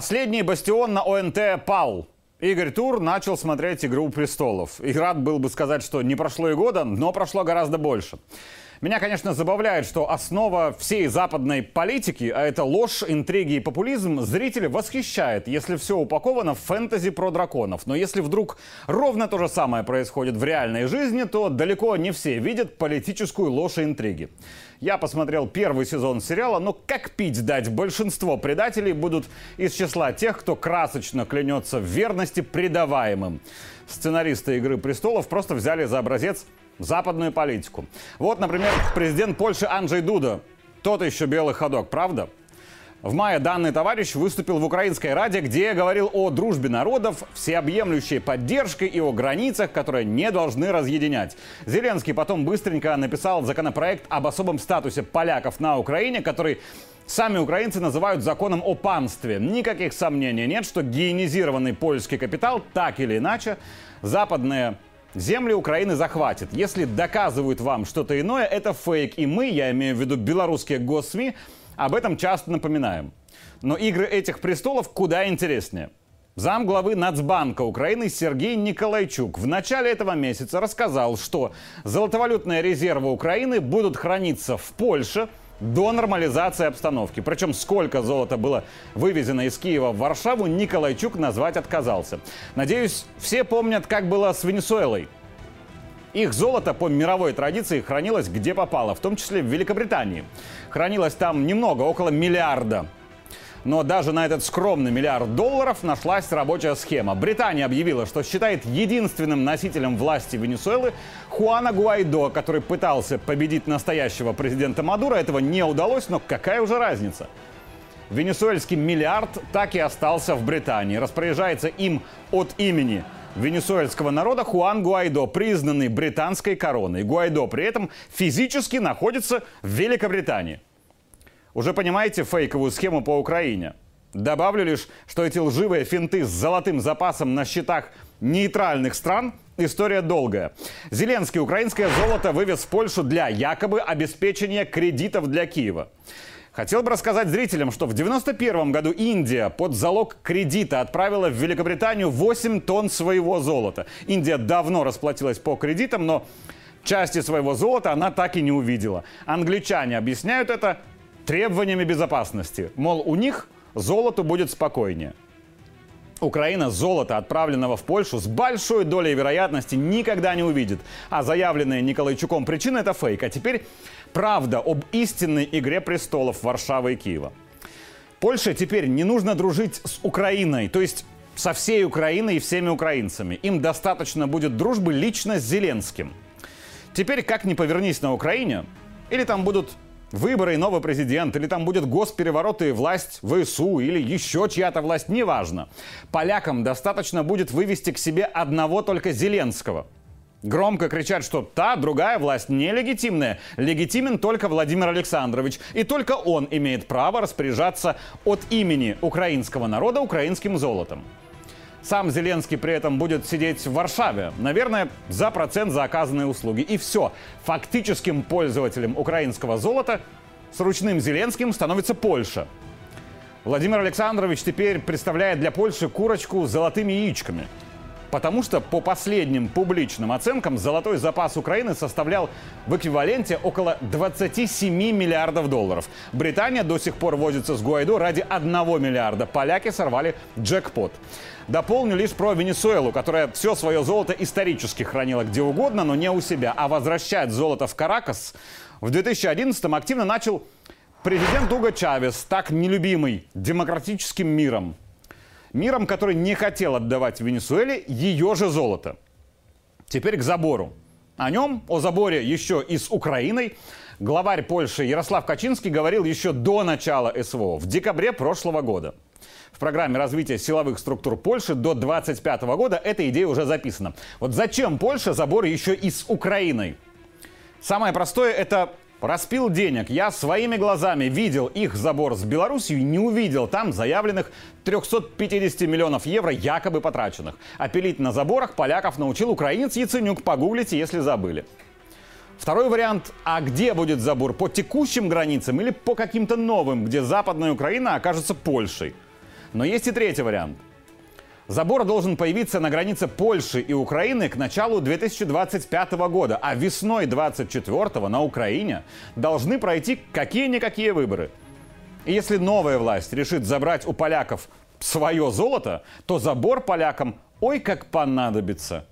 Последний бастион на ОНТ пал. Игорь Тур начал смотреть «Игру престолов». И рад был бы сказать, что не прошло и года, но прошло гораздо больше. Меня, конечно, забавляет, что основа всей западной политики, а это ложь, интриги и популизм, зрители восхищает, если все упаковано в фэнтези про драконов. Но если вдруг ровно то же самое происходит в реальной жизни, то далеко не все видят политическую ложь и интриги. Я посмотрел первый сезон сериала, но как пить дать большинство предателей будут из числа тех, кто красочно клянется в верности предаваемым. Сценаристы «Игры престолов» просто взяли за образец западную политику. Вот, например, президент Польши Анджей Дуда. Тот еще белый ходок, правда? В мае данный товарищ выступил в Украинской Раде, где говорил о дружбе народов, всеобъемлющей поддержке и о границах, которые не должны разъединять. Зеленский потом быстренько написал законопроект об особом статусе поляков на Украине, который Сами украинцы называют законом о панстве. Никаких сомнений нет, что гиенизированный польский капитал так или иначе западные Земли Украины захватит. Если доказывают вам что-то иное, это фейк. И мы, я имею в виду белорусские госсми, об этом часто напоминаем. Но игры этих престолов куда интереснее. Зам главы Нацбанка Украины Сергей Николайчук в начале этого месяца рассказал, что золотовалютные резервы Украины будут храниться в Польше – до нормализации обстановки. Причем сколько золота было вывезено из Киева в Варшаву, Николайчук назвать отказался. Надеюсь, все помнят, как было с Венесуэлой. Их золото по мировой традиции хранилось где попало, в том числе в Великобритании. Хранилось там немного, около миллиарда но даже на этот скромный миллиард долларов нашлась рабочая схема. Британия объявила, что считает единственным носителем власти Венесуэлы Хуана Гуайдо, который пытался победить настоящего президента Мадура. Этого не удалось, но какая уже разница? Венесуэльский миллиард так и остался в Британии. Распоряжается им от имени венесуэльского народа Хуан Гуайдо, признанный британской короной. Гуайдо при этом физически находится в Великобритании. Уже понимаете фейковую схему по Украине? Добавлю лишь, что эти лживые финты с золотым запасом на счетах нейтральных стран История долгая. Зеленский украинское золото вывез в Польшу для якобы обеспечения кредитов для Киева. Хотел бы рассказать зрителям, что в 91 году Индия под залог кредита отправила в Великобританию 8 тонн своего золота. Индия давно расплатилась по кредитам, но части своего золота она так и не увидела. Англичане объясняют это требованиями безопасности. Мол, у них золото будет спокойнее. Украина золото, отправленного в Польшу, с большой долей вероятности никогда не увидит. А заявленная Николайчуком причина – это фейк. А теперь правда об истинной игре престолов Варшавы и Киева. Польше теперь не нужно дружить с Украиной, то есть со всей Украиной и всеми украинцами. Им достаточно будет дружбы лично с Зеленским. Теперь как ни повернись на Украине, или там будут выборы и новый президент, или там будет госпереворот и власть ВСУ, или еще чья-то власть, неважно. Полякам достаточно будет вывести к себе одного только Зеленского. Громко кричать, что та другая власть нелегитимная. Легитимен только Владимир Александрович. И только он имеет право распоряжаться от имени украинского народа украинским золотом. Сам Зеленский при этом будет сидеть в Варшаве, наверное, за процент за оказанные услуги. И все. Фактическим пользователем украинского золота с ручным Зеленским становится Польша. Владимир Александрович теперь представляет для Польши курочку с золотыми яичками – Потому что по последним публичным оценкам золотой запас Украины составлял в эквиваленте около 27 миллиардов долларов. Британия до сих пор возится с Гуайдо ради 1 миллиарда. Поляки сорвали джекпот. Дополню лишь про Венесуэлу, которая все свое золото исторически хранила где угодно, но не у себя. А возвращать золото в Каракас в 2011 активно начал президент Уго Чавес, так нелюбимый демократическим миром миром, который не хотел отдавать Венесуэле ее же золото. Теперь к забору. О нем, о заборе еще и с Украиной, главарь Польши Ярослав Качинский говорил еще до начала СВО, в декабре прошлого года. В программе развития силовых структур Польши до 2025 года эта идея уже записана. Вот зачем Польша забор еще и с Украиной? Самое простое – это Распил денег. Я своими глазами видел их забор с Беларусью и не увидел там заявленных 350 миллионов евро якобы потраченных. А пилить на заборах поляков научил украинец Яценюк. Погуглите, если забыли. Второй вариант. А где будет забор? По текущим границам или по каким-то новым, где Западная Украина окажется Польшей? Но есть и третий вариант. Забор должен появиться на границе Польши и Украины к началу 2025 года, а весной 2024 на Украине должны пройти какие-никакие выборы. И если новая власть решит забрать у поляков свое золото, то забор полякам ой как понадобится.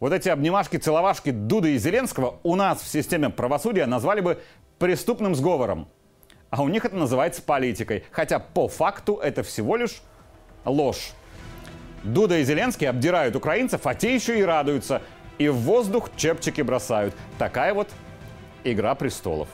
Вот эти обнимашки-целовашки Дуды и Зеленского у нас в системе правосудия назвали бы преступным сговором. А у них это называется политикой. Хотя по факту это всего лишь ложь. Дуда и Зеленский обдирают украинцев, а те еще и радуются. И в воздух чепчики бросают. Такая вот игра престолов.